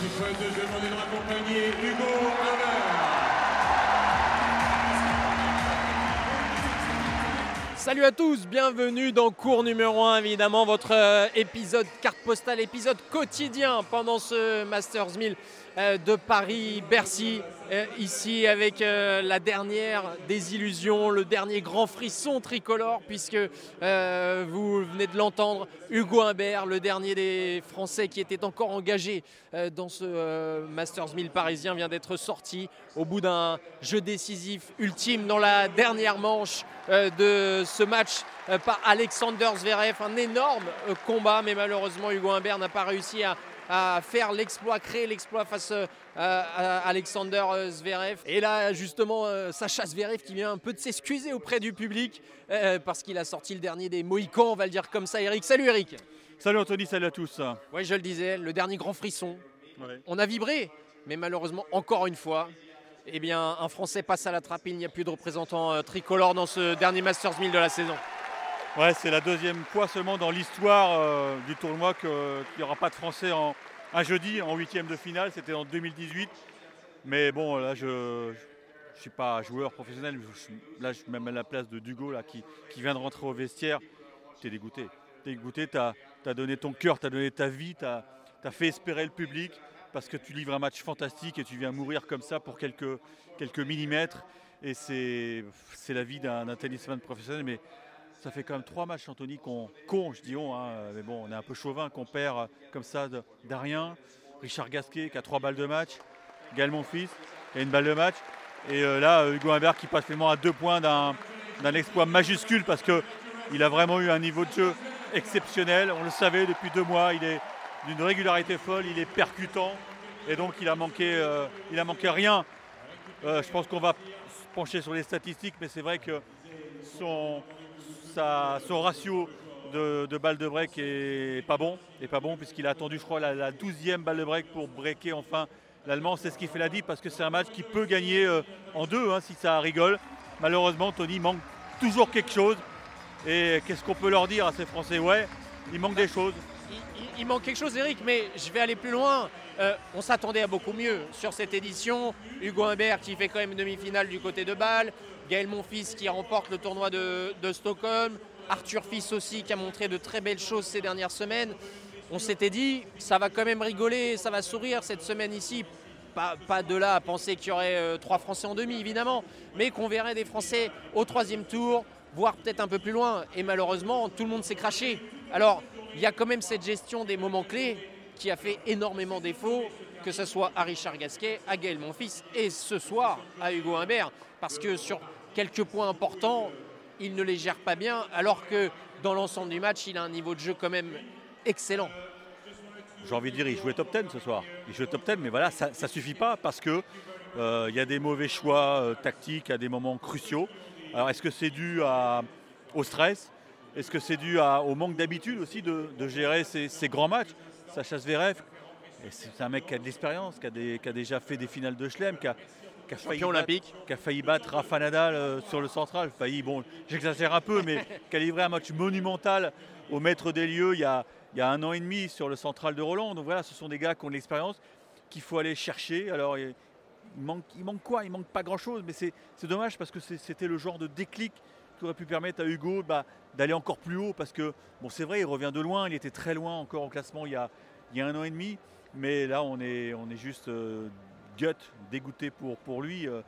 L'équipe de jeu demandé de raccompagner Hugo Humbert. Salut à tous, bienvenue dans cours numéro 1, évidemment, votre euh, épisode carte postale, épisode quotidien pendant ce Masters 1000 euh, de Paris-Bercy, euh, ici avec euh, la dernière des illusions, le dernier grand frisson tricolore, puisque euh, vous venez de l'entendre, Hugo Humbert, le dernier des Français qui était encore engagé euh, dans ce euh, Masters 1000 parisien, vient d'être sorti au bout d'un jeu décisif ultime dans la dernière manche euh, de ce match euh, par Alexander Zverev. Un énorme euh, combat, mais malheureusement Hugo Humbert n'a pas réussi à, à faire l'exploit, créer l'exploit face euh, à Alexander euh, Zverev. Et là, justement, euh, Sacha Zverev qui vient un peu de s'excuser auprès du public parce qu'il a sorti le dernier des Mohicans, on va le dire comme ça, Eric. Salut Eric Salut Anthony, salut à tous. Oui, je le disais, le dernier grand frisson. On a vibré, mais malheureusement, encore une fois, eh bien, un Français passe à la trappe. Il n'y a plus de représentant tricolore dans ce dernier Masters 1000 de la saison. Ouais, c'est la deuxième fois seulement dans l'histoire euh, du tournoi qu'il n'y aura pas de Français en, un jeudi en huitième de finale. C'était en 2018. Mais bon, là, je ne suis pas joueur professionnel. Là, je suis même à la place de Dugo là, qui, vient de rentrer au vestiaire. Tu es dégoûté. Tu es dégoûté, tu as, donné ton cœur, tu as donné ta vie, tu as, fait espérer le public parce que tu livres un match fantastique et tu viens mourir comme ça pour quelques, millimètres. Et c'est la vie d'un d'un tennisman professionnel. Mais ça fait quand même trois matchs, Anthony, qu'on, con, je dis on, hein, mais bon, on est un peu chauvin, qu'on perd euh, comme ça d'Arien. Richard Gasquet qui a trois balles de match. Gaël Monfils qui a une balle de match. Et euh, là, euh, Hugo Humbert qui passe finalement à deux points d'un, exploit majuscule parce qu'il a vraiment eu un niveau de jeu exceptionnel. On le savait depuis deux mois, il est d'une régularité folle, il est percutant. Et donc il a manqué, manqué rien. Je pense qu'on va pencher sur les statistiques, mais c'est vrai que son, son ratio de, de balles de break est pas bon, est pas bon puisqu'il a attendu, je crois, la, la 12e balle de break pour breaker enfin l'Allemand. C'est ce qui fait la diff parce que c'est un match qui peut gagner euh, en deux hein, si ça rigole. Malheureusement, Tony manque toujours quelque chose. Et qu'est-ce qu'on peut leur dire à ces Français? Ouais, il manque des choses. Il, manque quelque chose, Eric, mais je vais aller plus loin. Euh, on s'attendait à beaucoup mieux sur cette édition. Hugo Humbert qui fait quand même demi-finale du côté de Bâle. Gaël Monfils qui remporte le tournoi de, Stockholm. Arthur Fils aussi qui a montré de très belles choses ces dernières semaines. On s'était dit, ça va quand même rigoler, ça va sourire cette semaine ici. Pas, pas de là à penser qu'il y aurait euh, trois Français en demi, évidemment, mais qu'on verrait des Français au troisième tour, voire peut-être un peu plus loin. Et malheureusement, tout le monde s'est craché. Alors, il y a quand même cette gestion des moments clés qui a fait énormément défaut, que ce soit à Richard Gasquet, à Gaël Monfils et ce soir à Hugo Humbert. Parce que sur quelques points importants, il ne les gère pas bien, alors que dans l'ensemble du match, il a un niveau de jeu quand même excellent. J'ai envie de dire, il jouait top 10 ce soir. Il jouait top 10, mais voilà, ça ne suffit pas parce que euh, il y a des mauvais choix euh, tactiques à des moments cruciaux. Alors, est-ce que c'est dû au stress? Est-ce que c'est dû à- au manque d'habitude aussi de, de gérer ces, ces grands matchs? Sacha Zverev, c'est un mec qui a de l'expérience, qui, a des- qui a déjà fait des finales de Chelem, qui a, qui a failli Champion battre- olympique. qui a failli battre Rafa Nadal euh, sur le central. Failli, bon, j'exagère un peu, mais qui a livré un match monumental au maître des lieux il y a, il y a un an et demi sur le central de Roland. Donc voilà, ce sont des gars qui ont de l'expérience qu'il faut aller chercher. Alors il il manque, il manque quoi? Il manque pas grand-chose, mais c'est dommage parce que c'était le genre de déclic qui aurait pu permettre à Hugo bah, d'aller encore plus haut parce que, bon, c'est vrai, il revient de loin, il était très loin encore au classement il y a, il y a un an et demi, mais là on est, on est juste euh, gut, dégoûté pour, pour lui. euh,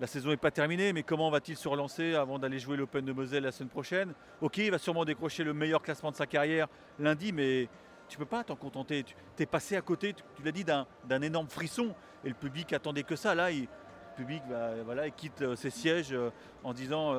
la saison n'est pas terminée, mais comment va-t-il se relancer avant d'aller jouer l'Open de Moselle la semaine prochaine? Ok, il va sûrement décrocher le meilleur classement de sa carrière lundi, mais tu peux pas t'en contenter. Tu es passé à côté, tu, l'as dit, d'un énorme frisson, et le public attendait que ça. Là, le public voilà, il quitte euh, ses sièges euh, en disant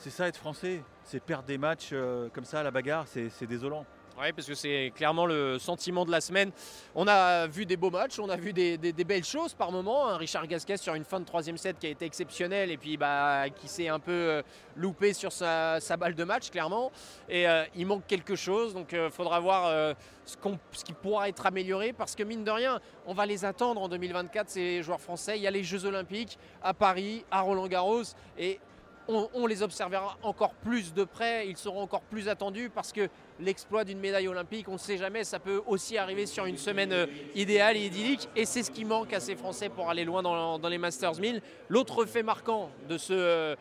c'est ça être français, c'est perdre des matchs euh, comme ça la bagarre, c'est désolant. Oui, parce que c'est clairement le sentiment de la semaine. On a vu des beaux matchs, on a vu des, belles choses par moments. Un Richard Gasquet sur une fin de troisième set qui a été exceptionnelle et puis bah, qui s'est un peu euh, loupé sur sa, balle de match, clairement. Et euh, il manque quelque chose, donc il faudra voir ce qui pourra être amélioré parce que mine de rien, on va les attendre en 2024, ces joueurs français. Il y a les Jeux Olympiques à Paris, à Roland-Garros et on, les observera encore plus de près, ils seront encore plus attendus parce que l'exploit d'une médaille olympique. On ne sait jamais, ça peut aussi arriver sur une semaine euh, idéale et idyllique. Et c'est ce qui manque à ces Français pour aller loin dans, les Masters 1000. L'autre fait marquant de ce, euh,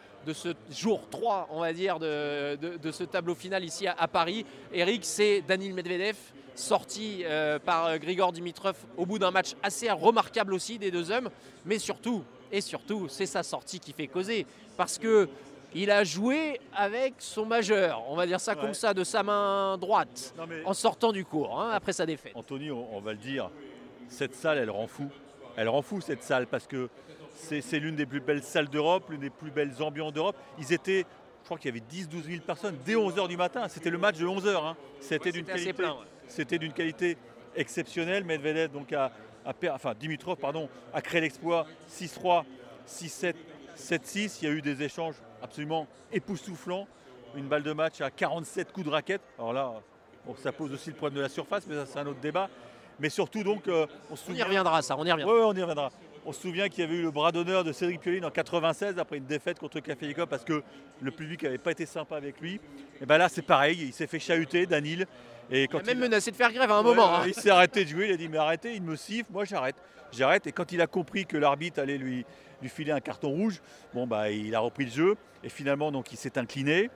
jour 3, on va dire, de, ce tableau final ici à, Paris, Eric, c'est Danil Medvedev sorti euh, par Grigor Dimitrov au bout d'un match assez remarquable aussi des deux hommes, mais surtout, et surtout, c'est sa sortie qui fait causer, parce que il a joué avec son majeur, on va dire ça Ouais. comme ça, de sa main droite, Non, en sortant du cours, hein, après sa défaite. Anthony, on, on va le dire, cette salle, elle rend fou. Elle rend fou cette salle parce que c'est l'une des plus belles salles d'Europe, l'une des plus belles ambiances d'Europe. Ils étaient, je crois qu'il y avait 10-12 000 personnes dès 11h du matin. C'était le match de 11h. C'était d'une C'était assez qualité, ouais. d'une qualité exceptionnelle. Medvedev, donc, a, a enfin, Dimitrov, pardon, a créé l'exploit 6-3, 6-7, 7-6. Il y a eu des échanges absolument époustouflants. Une balle de match à 47 coups de raquette. Alors là, bon, ça pose aussi le problème de la surface, mais ça, c'est un autre débat. Mais surtout, donc, euh, on se On y souvient. reviendra, ça, on y reviendra. Ouais, on y reviendra. On se souvient qu'il y avait eu le bras d'honneur de Cédric Pioline en 96 après une défaite contre Kafelikov parce que le public n'avait pas été sympa avec lui. Et ben là, c'est pareil. Il s'est fait chahuter, Danil. Et Il a même il- menacé de faire grève à un Ouais, moment. hein. Il s'est arrêté de jouer, il a dit mais arrêtez, il me siffle, moi j'arrête. J'arrête. Et quand il a compris que l'arbitre allait lui, lui filer un carton rouge, bon bah il a repris le jeu et finalement donc il s'est incliné.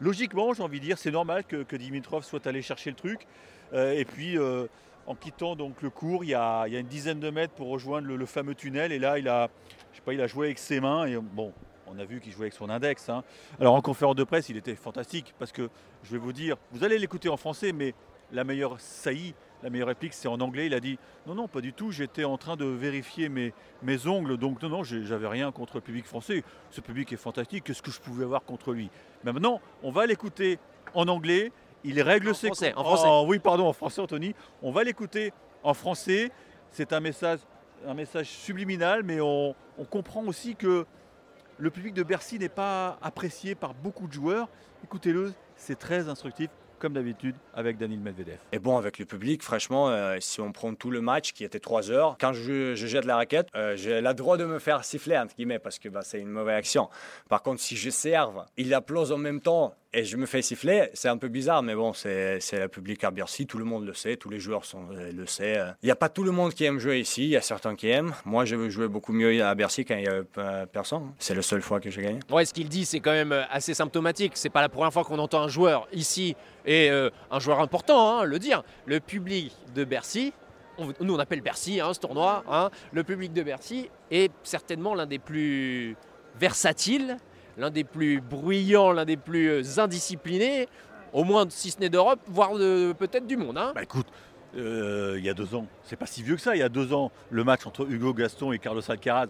Logiquement, j'ai envie de dire, c'est normal que, que Dimitrov soit allé chercher le truc. Euh, et puis euh, en quittant donc le cours, il y, a, il y a une dizaine de mètres pour rejoindre le, le fameux tunnel. Et là, il a, je sais pas, il a joué avec ses mains. Et bon, on a vu qu'il jouait avec son index. hein. Alors en conférence de presse, il était fantastique parce que je vais vous dire, vous allez l'écouter en français, mais la meilleure saillie, la meilleure réplique, c'est en anglais. Il a dit non, non, pas du tout. J'étais en train de vérifier mes, mes ongles, donc non, non, j'avais rien contre le public français. Ce public est fantastique. Qu'est-ce que je pouvais avoir contre lui? Mais Maintenant, on va l'écouter en anglais. Il règle En ses français, en français. Oh, oui, pardon, en français, Anthony. On va l'écouter en français. C'est un message, un message subliminal, mais on, on comprend aussi que le public de Bercy n'est pas apprécié par beaucoup de joueurs. Écoutez-le, c'est très instructif, comme d'habitude, avec Daniel Medvedev. Et bon, avec le public, franchement, euh, si on prend tout le match qui était 3 heures, quand je, je jette la raquette, euh, j'ai le droit de me faire siffler, entre guillemets, parce que bah, c'est une mauvaise action. Par contre, si je serve, il applause en même temps et je me fais siffler, c'est un peu bizarre, mais bon, c'est le public à Bercy, tout le monde le sait, tous les joueurs euh, le savent. Il n'y a pas tout le monde qui aime jouer ici, il y a certains qui aiment. Moi, je jouer beaucoup mieux à Bercy quand il n'y a euh, personne. C'est la seule fois que j'ai gagné. Ouais, ce qu'il dit, c'est quand même euh, assez symptomatique. C'est pas la première fois qu'on entend un joueur ici, et un joueur important, hein, le dire. Le public de Bercy, nous on appelle Bercy hein, ce tournoi, hein, le public de Bercy est certainement l'un des plus versatiles, l'un des plus bruyants, l'un des plus euh, indisciplinés, au moins si ce n'est d'Europe, voire peut-être du monde. hein. Bah écoute, euh, il y a deux ans, c'est pas si vieux que ça, il y a deux ans, le match entre Hugo Gaston et Carlos Alcaraz.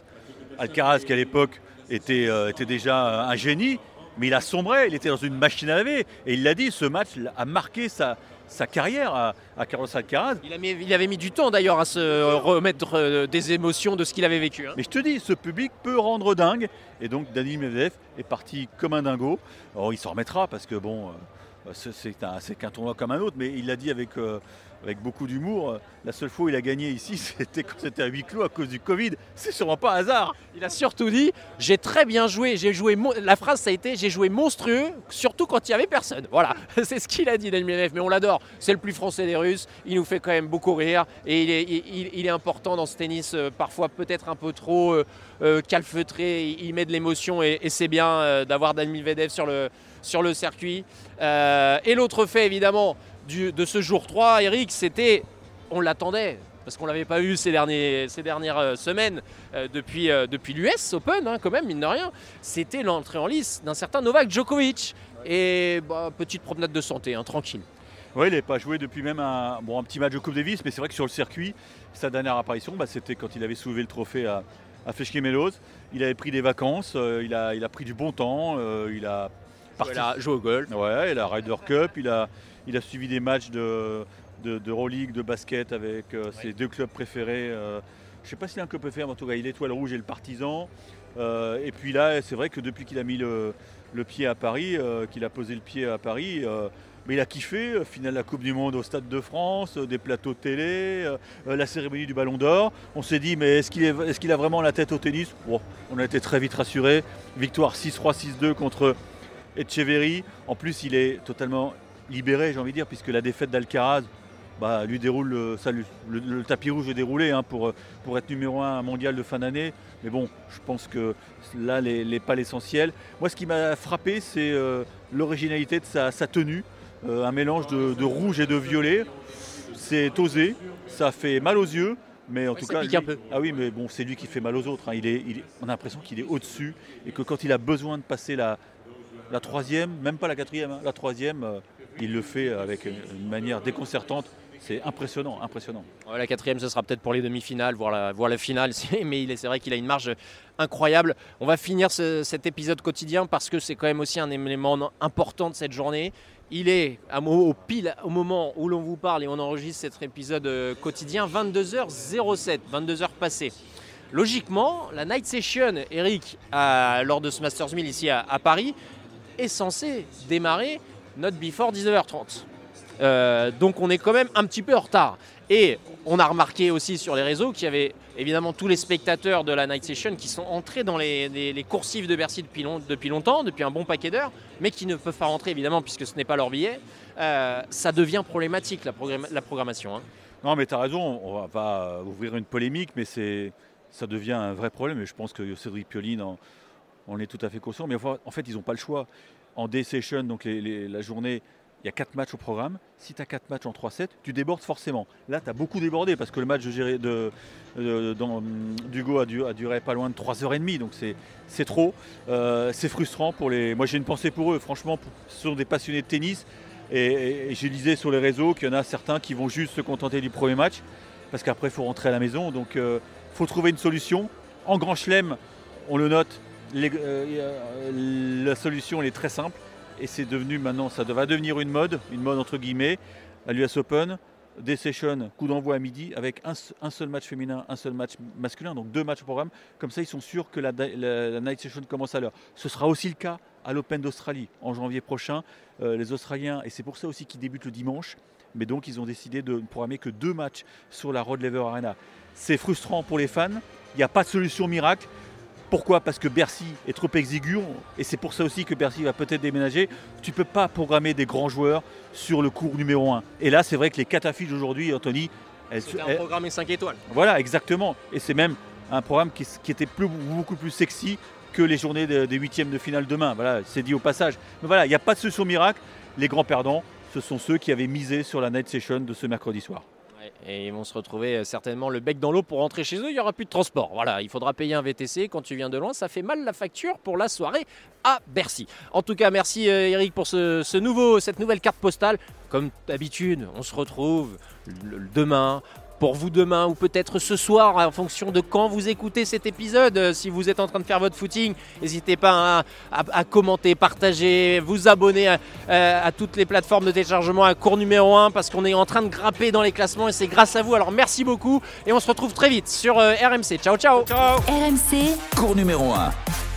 Alcaraz, qui à l'époque était, euh, était déjà un génie, mais il a sombré, il était dans une machine à laver. Et il l'a dit, ce match a marqué sa, sa carrière à, à Carlos Alcaraz. Il, a mis- il avait mis du temps d'ailleurs à se remettre euh, des émotions de ce qu'il avait vécu. hein. Mais je te dis, ce public peut rendre dingue. Et donc Dani Medvedev est parti comme un dingo. Alors, il s'en remettra parce que bon, euh, c'est- c'est un- c'est qu'un tournoi comme un autre. Mais il l'a dit avec, euh, avec beaucoup d'humour. Euh, La seule fois où il a gagné ici, c'était quand c'était à huis clos à cause du Covid. C'est sûrement pas hasard. Il a surtout dit j'ai très bien joué, j'ai joué la phrase ça a été j'ai joué monstrueux, surtout quand il y avait personne. Voilà, c'est ce qu'il a dit Daniel mais on l'adore. C'est le plus français des Russes, il nous fait quand même beaucoup rire et il est, important dans ce tennis euh, parfois peut-être un peu trop euh, calfeutré, il met de l'émotion et, c'est bien d'avoir Daniel Medvedev sur le circuit. Et l'autre fait évidemment du- de ce jour 3, Eric, c'était on l'attendait parce qu'on l'avait pas eu ces, derniers, ces dernières euh, semaines euh, depuis, euh, depuis l'US Open, hein, quand même, mine de rien. C'était l'entrée en lice d'un certain Novak Djokovic. Et bah, petite promenade de santé, hein, tranquille. Oui, il n'a pas joué depuis même un, bon, un petit match de Coupe Davis, mais c'est vrai que sur le circuit, sa dernière apparition, bah, c'était quand il avait soulevé le trophée à, à Feshki Melos. Il avait pris des vacances, euh, il, a, il a pris du bon temps, il a Voilà, joue au golf. Ouais, il a Ryder Cup, il a, il a suivi des matchs de, de, d'Euroleague, de basket avec euh, ses deux clubs préférés. euh, je ne sais pas s'il a un club préféré, mais en tout cas, il est l'Étoile Rouge et le Partisan. Euh, et puis là, c'est vrai que depuis qu'il a mis le, le pied à Paris, qu'il a posé le pied à Paris, mais il a kiffé. Finale de la Coupe du Monde au Stade de France, des plateaux de télé, la cérémonie du Ballon d'Or. On s'est dit, mais est-ce qu'il, est, qu'il a vraiment la tête au tennis? On a été très vite rassurés. Victoire 6-3, 6-2 contre Etcheverry. En plus, il est totalement libéré, j'ai envie de dire, puisque la défaite d'Alcaraz bah, lui déroule le, ça, le- le tapis rouge est déroulé hein, pour, pour être numéro un mondial de fin d'année. Mais bon, je pense que là, les, les pas l'essentiel. Moi, ce qui m'a frappé, c'est euh, l'originalité de sa, sa tenue. Euh, un mélange de, de rouge et de violet. C'est osé, ça fait mal aux yeux. Mais en Ouais, tout cas, lui- un peu. ah oui, mais bon, c'est lui qui fait mal aux autres. hein. Il est, il on a l'impression qu'il est au-dessus et que quand il a besoin de passer la, la troisième, même pas la quatrième, hein, la troisième, euh, il le fait avec une, manière déconcertante. C'est impressionnant, impressionnant. La quatrième, ce sera peut-être pour les demi-finales, voire la, finale. Mais c'est vrai qu'il a une marge incroyable. On va finir ce- cet épisode quotidien parce que c'est quand même aussi un élément important de cette journée. Il est au pile au moment où l'on vous parle et on enregistre cet épisode euh, quotidien, 22h07, 22h passées. Logiquement, la night session, Eric, lors de ce Masters 1000 ici à, à Paris, est censée démarrer not before 19h30. Euh, donc on est quand même un petit peu en retard. Et on a remarqué aussi sur les réseaux qu'il y avait évidemment tous les spectateurs de la Night Session qui sont entrés dans les, les, coursives de Bercy depuis, long- depuis longtemps, depuis un bon paquet d'heures, mais qui ne peuvent pas rentrer évidemment puisque ce n'est pas leur billet. Euh, ça devient problématique la, programma- la programmation. hein. Non, mais tu as raison, on va pas ouvrir une polémique, mais ça devient un vrai problème. Et je pense que Cédric Pioline en, en est tout à fait conscient. Mais en fait, ils n'ont pas le choix. En day session, donc la journée, il y a 4 matchs au programme. Si tu as 4 matchs en 3-7, tu débordes forcément. Là, tu as beaucoup débordé parce que le match de, de, d'Hugo a, du- a duré pas loin de 3h30. Donc c'est, trop. Euh, c'est frustrant pour les. Moi, j'ai une pensée pour eux. Franchement, ce sont des passionnés de tennis. Et, je lisais sur les réseaux qu'il y en a certains qui vont juste se contenter du premier match parce qu'après il faut rentrer à la maison. Donc il faut trouver une solution. En grand chelem, on le note, euh, euh, la solution est très simple et c'est devenu maintenant, ça va devenir une mode, une mode entre guillemets, à l'US Open. Des sessions, coup d'envoi à midi avec un, seul match féminin, un seul match masculin, donc deux matchs au programme. Comme ça, ils sont sûrs que la night session commence à l'heure. Ce sera aussi le cas à l'Open d'Australie en janvier prochain. Euh, les Australiens, et c'est pour ça aussi qu'ils débutent le dimanche, mais donc ils ont décidé de ne programmer que deux matchs sur la Rod Laver Arena. C'est frustrant pour les fans, il n'y a pas de solution miracle. Pourquoi? Parce que Bercy est trop exigu, et c'est pour ça aussi que Bercy va peut-être déménager. Tu ne peux pas programmer des grands joueurs sur le cours numéro 1. Et là, c'est vrai que les affiches d'aujourd'hui, Anthony, elles, C'était un programme 5 étoiles. voilà, exactement. Et c'est même un programme qui, qui était plus- beaucoup plus sexy que les journées de- des huitièmes de finale demain. Voilà, c'est dit au passage. Mais voilà, il n'y a pas de solution miracle. Les grands perdants, ce sont ceux qui avaient misé sur la night session de ce mercredi soir. Et ils vont se retrouver euh, certainement le bec dans l'eau pour rentrer chez eux. Il n'y aura plus de transport. Voilà, il faudra payer un VTC quand tu viens de loin. Ça fait mal la facture pour la soirée à Bercy. En tout cas, merci euh, Eric pour ce, nouveau, cette nouvelle carte postale. Comme d'habitude, on se retrouve demain. Pour vous demain ou peut-être ce soir en fonction de quand vous écoutez cet épisode. Euh, Si vous êtes en train de faire votre footing, n'hésitez pas à, à- à commenter, partager, vous abonner à, euh, à toutes les plateformes de téléchargement à cours numéro 1 parce qu'on est en train de grimper dans les classements et c'est grâce à vous. Alors merci beaucoup et on se retrouve très vite sur euh, RMC. Ciao ciao. Ciao. RMC, Cours numéro 1.